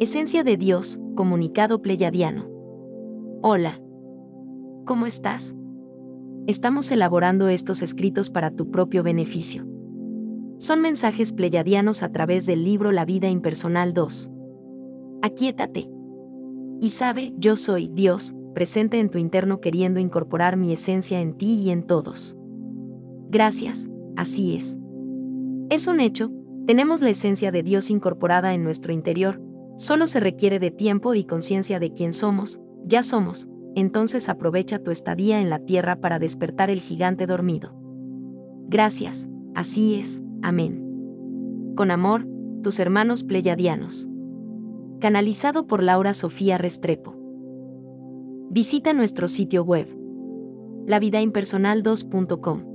Esencia de Dios, comunicado pleyadiano. Hola. ¿Cómo estás? Estamos elaborando estos escritos para tu propio beneficio. Son mensajes pleyadianos a través del libro La vida impersonal 2. Aquíétate. Y sabe, yo soy Dios, presente en tu interno queriendo incorporar mi esencia en ti y en todos. Gracias, así es. Es un hecho, tenemos la esencia de Dios incorporada en nuestro interior, Solo se requiere de tiempo y conciencia de quién somos, ya somos, entonces aprovecha tu estadía en la tierra para despertar el gigante dormido. Gracias, así es, amén. Con amor, tus hermanos pleyadianos. Canalizado por Laura Sofía Restrepo. Visita nuestro sitio web lavidaimpersonal2.com.